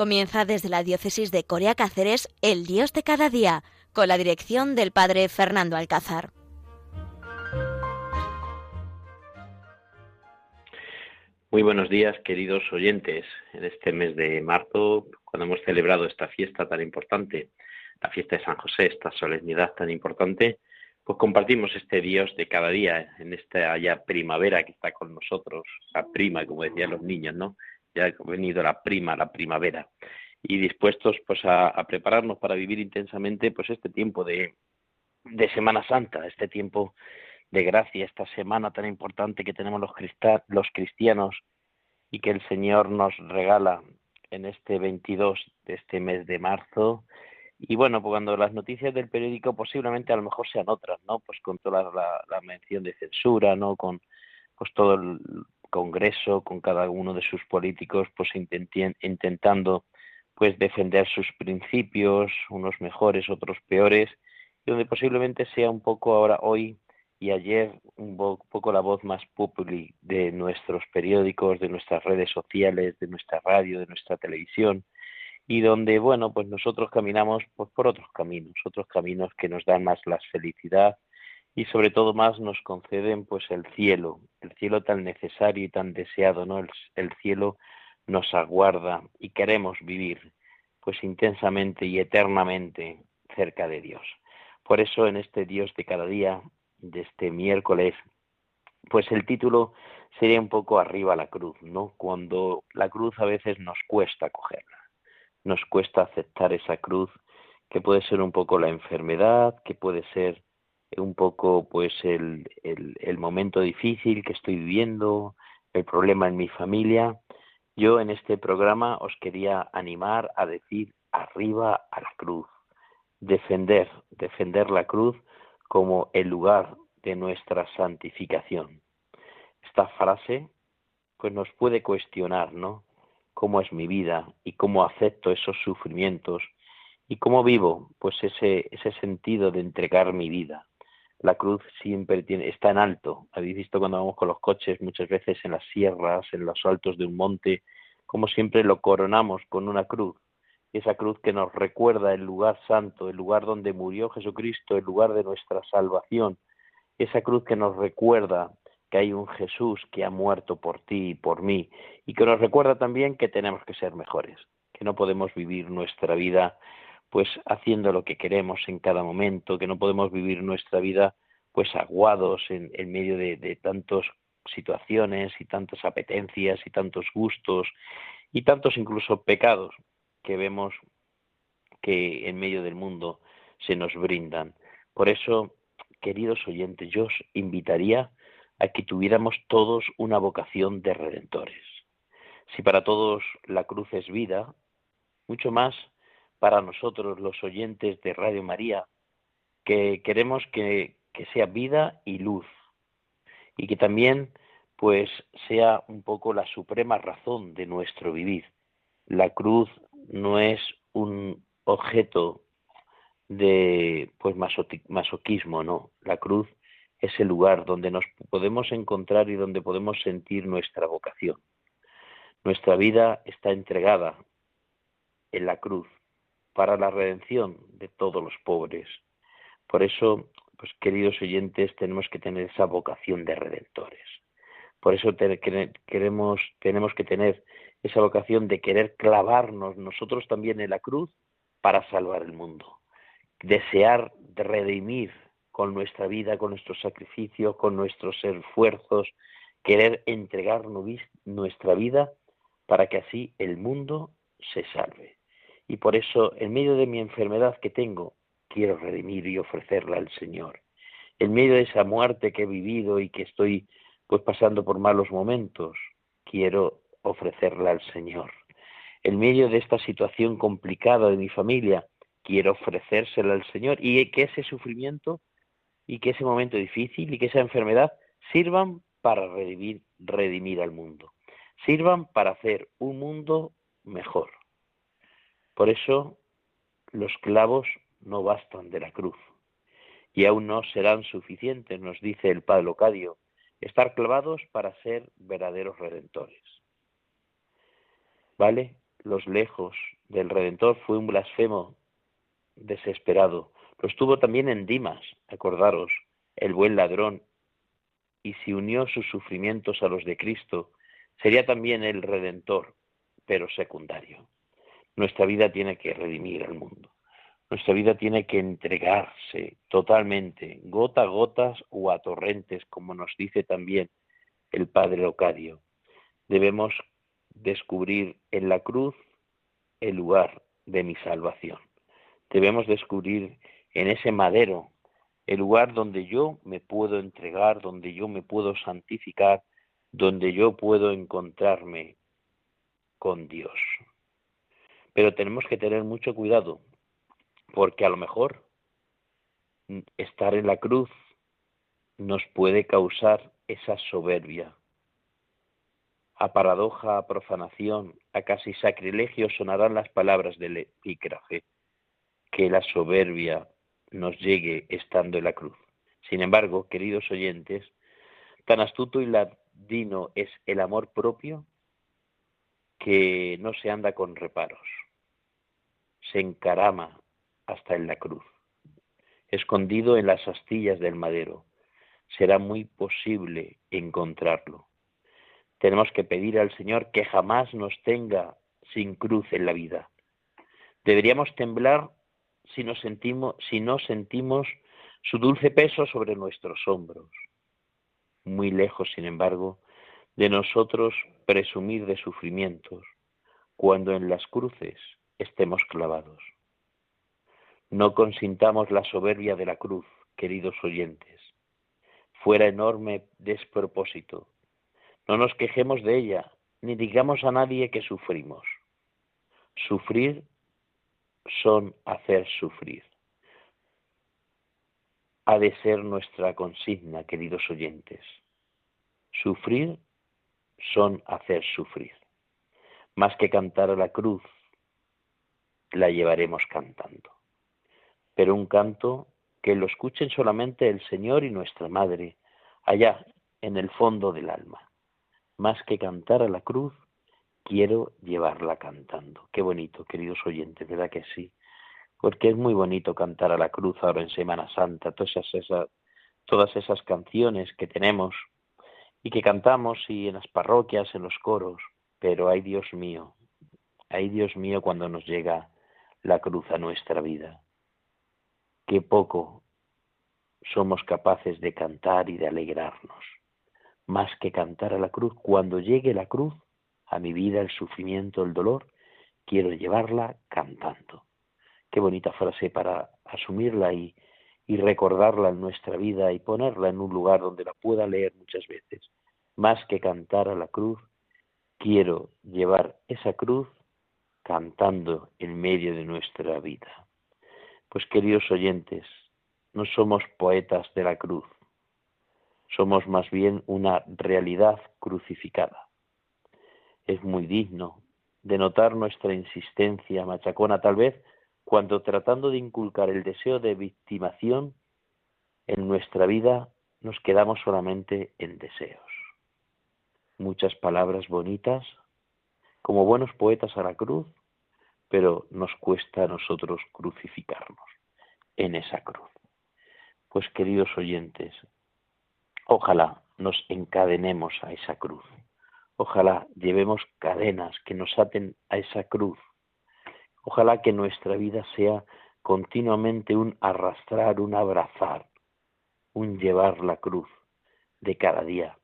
Comienza desde la diócesis de Corea Cáceres El Dios de cada día, con la dirección del padre Fernando Alcázar. Muy buenos días, queridos oyentes. En este mes de marzo, cuando hemos celebrado esta fiesta tan importante, la fiesta de San José, esta solemnidad tan importante, pues compartimos este Dios de cada día en esta ya primavera que está con nosotros, la prima, como decían los niños, ¿no? Ya ha venido la prima, la primavera, y dispuestos pues a, prepararnos para vivir intensamente pues este tiempo de, de Semana Santa, este tiempo de gracia, esta semana tan importante que tenemos los, los cristianos y que el Señor nos regala en este 22 de este mes de marzo, y bueno, pues cuando las noticias del periódico posiblemente a lo mejor sean otras, ¿no? Pues con toda la, mención de censura, ¿no? Con pues todo el Congreso, con cada uno de sus políticos, pues intentando pues defender sus principios, unos mejores, otros peores, y donde posiblemente sea un poco ahora hoy y ayer un poco la voz más populi de nuestros periódicos, de nuestras redes sociales, de nuestra radio, de nuestra televisión, y donde, bueno, pues nosotros caminamos pues, por otros caminos, otros caminos que nos dan más la felicidad y sobre todo más nos conceden pues el cielo, el cielo tan necesario y tan deseado, ¿no? El, el cielo nos aguarda y queremos vivir pues intensamente y eternamente cerca de Dios. Por eso en este Dios de cada día, de este miércoles, pues el título sería un poco arriba la cruz, ¿no? Cuando la cruz a veces nos cuesta cogerla nos cuesta aceptar esa cruz, que puede ser un poco la enfermedad, que puede ser un poco pues el, el, momento difícil que estoy viviendo, el problema en mi familia. Yo en este programa os quería animar a decir arriba a la cruz, defender, defender la cruz como el lugar de nuestra santificación. Esta frase pues nos puede cuestionar, ¿no? cómo es mi vida y cómo acepto esos sufrimientos y cómo vivo pues ese, ese sentido de entregar mi vida. La cruz siempre tiene, está en alto. Habéis visto cuando vamos con los coches muchas veces en las sierras, en los altos de un monte, como siempre lo coronamos con una cruz. Esa cruz que nos recuerda el lugar santo, el lugar donde murió Jesucristo, el lugar de nuestra salvación. Esa cruz que nos recuerda que hay un Jesús que ha muerto por ti y por mí y que nos recuerda también que tenemos que ser mejores, que no podemos vivir nuestra vida pues haciendo lo que queremos en cada momento, que no podemos vivir nuestra vida pues aguados en, medio de, de tantas situaciones y tantas apetencias y tantos gustos y tantos incluso pecados que vemos que en medio del mundo se nos brindan. Por eso, queridos oyentes, yo os invitaría a que tuviéramos todos una vocación de redentores. Si para todos la cruz es vida, mucho más para nosotros los oyentes de Radio María, que queremos que, que sea vida y luz, y que también pues sea un poco la suprema razón de nuestro vivir. La cruz no es un objeto de pues masoquismo, no. La cruz es el lugar donde nos podemos encontrar y donde podemos sentir nuestra vocación. Nuestra vida está entregada en la cruz para la redención de todos los pobres. Por eso, pues queridos oyentes, tenemos que tener esa vocación de redentores. Por eso queremos, tenemos que tener esa vocación de querer clavarnos nosotros también en la cruz para salvar el mundo. Desear redimir con nuestra vida, con nuestro sacrificio, con nuestros esfuerzos, querer entregar nuestra vida para que así el mundo se salve. Y por eso, en medio de mi enfermedad que tengo, quiero redimir y ofrecerla al Señor. En medio de esa muerte que he vivido y que estoy pues pasando por malos momentos, quiero ofrecerla al Señor. En medio de esta situación complicada de mi familia, quiero ofrecérsela al Señor y que ese sufrimiento y que ese momento difícil y que esa enfermedad sirvan para redimir, redimir al mundo, sirvan para hacer un mundo mejor. Por eso los clavos no bastan de la cruz y aún no serán suficientes, nos dice el Padre Locadio, estar clavados para ser verdaderos redentores. ¿Vale? los lejos del Redentor fue un blasfemo desesperado. Lo estuvo también en Dimas, acordaros, el buen ladrón, y si unió sus sufrimientos a los de Cristo, sería también el Redentor, pero secundario. Nuestra vida tiene que redimir al mundo. Nuestra vida tiene que entregarse totalmente, gota a gotas o a torrentes, como nos dice también el Padre Locadio. Debemos descubrir en la cruz el lugar de mi salvación. Debemos descubrir en ese madero el lugar donde yo me puedo entregar, donde yo me puedo santificar, donde yo puedo encontrarme con Dios. Pero tenemos que tener mucho cuidado, porque a lo mejor estar en la cruz nos puede causar esa soberbia. A paradoja, a profanación, a casi sacrilegio sonarán las palabras del epígrafe, que la soberbia nos llegue estando en la cruz. Sin embargo, queridos oyentes, tan astuto y ladino es el amor propio que no se anda con reparos, se encarama hasta en la cruz, escondido en las astillas del madero. Será muy posible encontrarlo. Tenemos que pedir al Señor que jamás nos tenga sin cruz en la vida. Deberíamos temblar si, sentimos, si no sentimos su dulce peso sobre nuestros hombros. Muy lejos, sin embargo, de nosotros presumir de sufrimientos cuando en las cruces estemos clavados. No consintamos la soberbia de la cruz, queridos oyentes. Fuera enorme despropósito. No nos quejemos de ella, ni digamos a nadie que sufrimos. Sufrir son hacer sufrir. Ha de ser nuestra consigna, queridos oyentes. Sufrir son hacer sufrir. Más que cantar a la cruz, la llevaremos cantando. Pero un canto que lo escuchen solamente el Señor y nuestra Madre, allá en el fondo del alma. Más que cantar a la cruz, quiero llevarla cantando. Qué bonito, queridos oyentes, ¿verdad que sí? Porque es muy bonito cantar a la cruz ahora en Semana Santa, todas esas, todas esas canciones que tenemos y que cantamos y en las parroquias, en los coros, pero ay Dios mío, ay Dios mío cuando nos llega la cruz a nuestra vida. Qué poco somos capaces de cantar y de alegrarnos, más que cantar a la cruz. Cuando llegue la cruz a mi vida, el sufrimiento, el dolor, quiero llevarla cantando. Qué bonita frase para asumirla y, y recordarla en nuestra vida y ponerla en un lugar donde la pueda leer muchas veces. Más que cantar a la cruz, quiero llevar esa cruz cantando en medio de nuestra vida. Pues queridos oyentes, no somos poetas de la cruz, somos más bien una realidad crucificada. Es muy digno de notar nuestra insistencia machacona tal vez cuando tratando de inculcar el deseo de victimación en nuestra vida nos quedamos solamente en deseos. Muchas palabras bonitas, como buenos poetas a la cruz, pero nos cuesta a nosotros crucificarnos en esa cruz. Pues queridos oyentes, ojalá nos encadenemos a esa cruz. Ojalá llevemos cadenas que nos aten a esa cruz Ojalá que nuestra vida sea continuamente un arrastrar, un abrazar, un llevar la cruz de cada día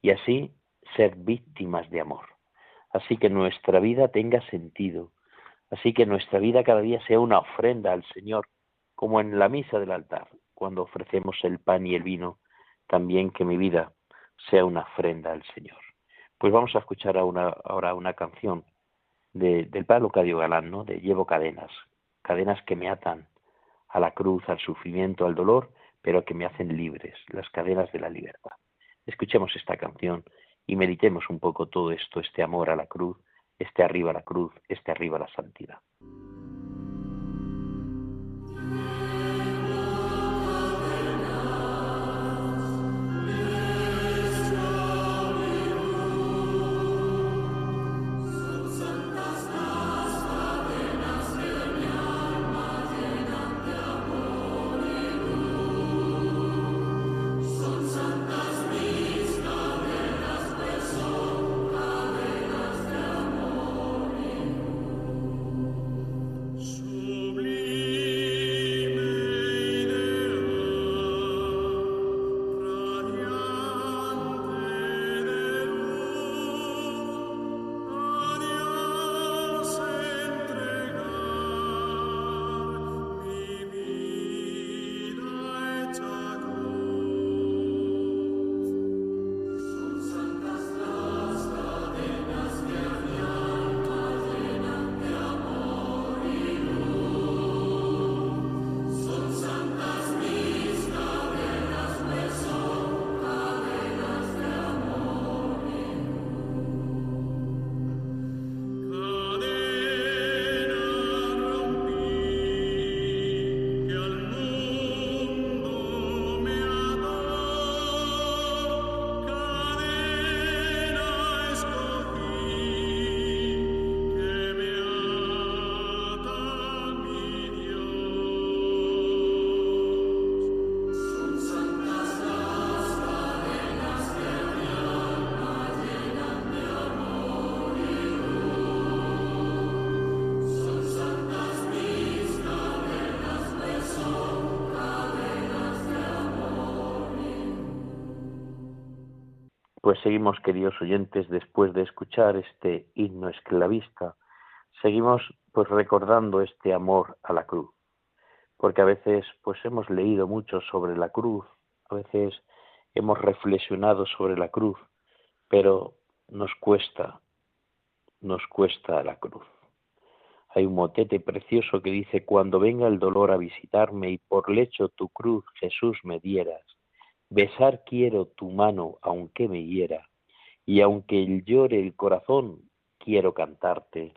y así ser víctimas de amor. Así que nuestra vida tenga sentido, así que nuestra vida cada día sea una ofrenda al Señor, como en la misa del altar, cuando ofrecemos el pan y el vino, también que mi vida sea una ofrenda al Señor. Pues vamos a escuchar ahora una canción del padre Locadio Galán, ¿no? De llevo cadenas, cadenas que me atan a la cruz, al sufrimiento, al dolor, pero que me hacen libres, las cadenas de la libertad. Escuchemos esta canción y meditemos un poco todo esto, este amor a la cruz, este arriba a la cruz, este arriba a la santidad. Pues seguimos, queridos oyentes, después de escuchar este himno esclavista, seguimos pues recordando este amor a la cruz, porque a veces pues hemos leído mucho sobre la cruz, a veces hemos reflexionado sobre la cruz, pero nos cuesta, nos cuesta la cruz. Hay un motete precioso que dice, cuando venga el dolor a visitarme y por lecho tu cruz, Jesús, me dieras, Besar quiero tu mano aunque me hiera, y aunque llore el corazón, quiero cantarte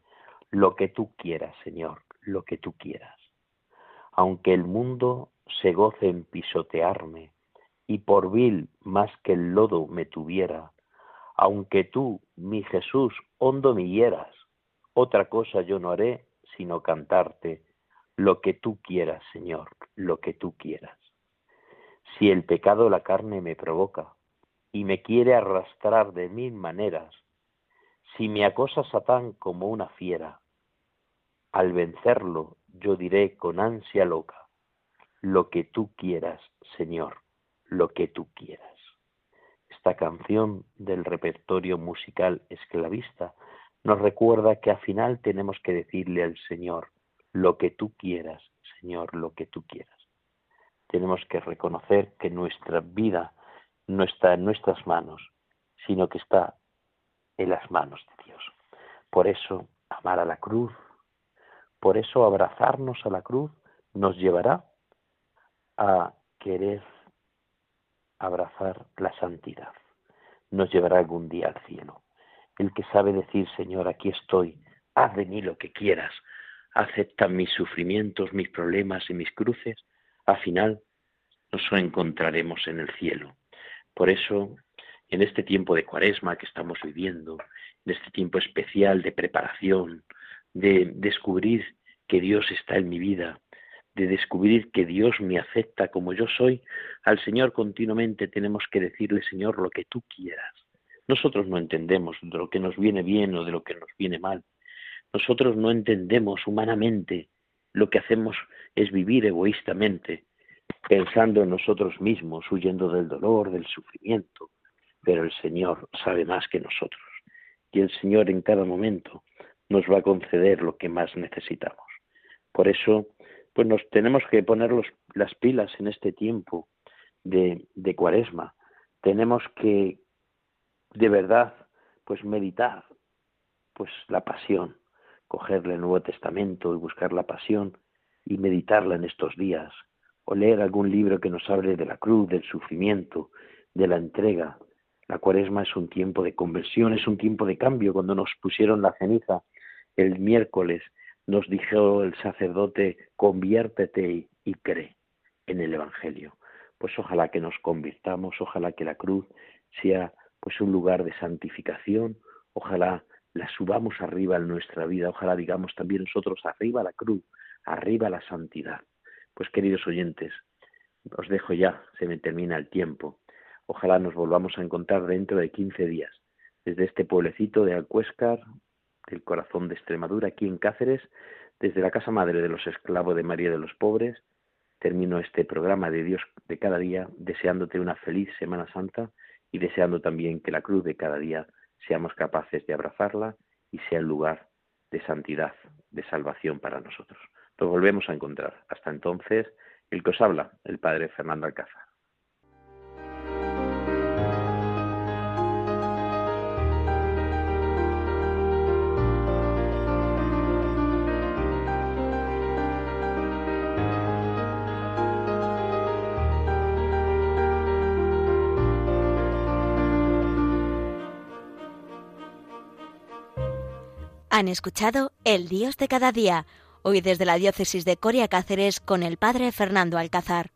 lo que tú quieras, Señor, lo que tú quieras. Aunque el mundo se goce en pisotearme, y por vil más que el lodo me tuviera, aunque tú, mi Jesús, hondo me hieras, otra cosa yo no haré sino cantarte lo que tú quieras, Señor, lo que tú quieras. Si el pecado la carne me provoca y me quiere arrastrar de mil maneras, si me acosa Satán como una fiera, al vencerlo yo diré con ansia loca, lo que tú quieras, Señor, lo que tú quieras. Esta canción del repertorio musical esclavista nos recuerda que al final tenemos que decirle al Señor, lo que tú quieras, Señor, lo que tú quieras tenemos que reconocer que nuestra vida no está en nuestras manos, sino que está en las manos de Dios. Por eso, amar a la cruz, por eso abrazarnos a la cruz nos llevará a querer abrazar la santidad. Nos llevará algún día al cielo. El que sabe decir, Señor, aquí estoy, haz de mí lo que quieras, acepta mis sufrimientos, mis problemas y mis cruces, al final nos encontraremos en el cielo. Por eso, en este tiempo de cuaresma que estamos viviendo, en este tiempo especial de preparación, de descubrir que Dios está en mi vida, de descubrir que Dios me acepta como yo soy, al Señor continuamente tenemos que decirle, Señor, lo que tú quieras. Nosotros no entendemos de lo que nos viene bien o de lo que nos viene mal. Nosotros no entendemos humanamente. Lo que hacemos es vivir egoístamente, pensando en nosotros mismos, huyendo del dolor, del sufrimiento, pero el Señor sabe más que nosotros. Y el Señor en cada momento nos va a conceder lo que más necesitamos. Por eso, pues nos tenemos que poner las pilas en este tiempo de, de cuaresma. Tenemos que, de verdad, pues meditar, pues la pasión, cogerle el Nuevo Testamento y buscar la pasión y meditarla en estos días, o leer algún libro que nos hable de la cruz, del sufrimiento, de la entrega. La cuaresma es un tiempo de conversión, es un tiempo de cambio. Cuando nos pusieron la ceniza el miércoles, nos dijo el sacerdote, conviértete y cree en el Evangelio. Pues ojalá que nos convirtamos, ojalá que la cruz sea pues un lugar de santificación, ojalá la subamos arriba en nuestra vida, ojalá digamos también nosotros arriba la cruz, arriba la santidad. Pues queridos oyentes, os dejo ya, se me termina el tiempo. Ojalá nos volvamos a encontrar dentro de 15 días, desde este pueblecito de Alcuéscar, del corazón de Extremadura, aquí en Cáceres, desde la Casa Madre de los Esclavos de María de los Pobres. Termino este programa de Dios de cada día deseándote una feliz Semana Santa y deseando también que la cruz de cada día seamos capaces de abrazarla y sea el lugar de santidad, de salvación para nosotros. Nos volvemos a encontrar. Hasta entonces, el que os habla, el padre Fernando Alcázar. Han escuchado El Dios de cada día hoy desde la diócesis de Coria Cáceres con el padre Fernando Alcázar.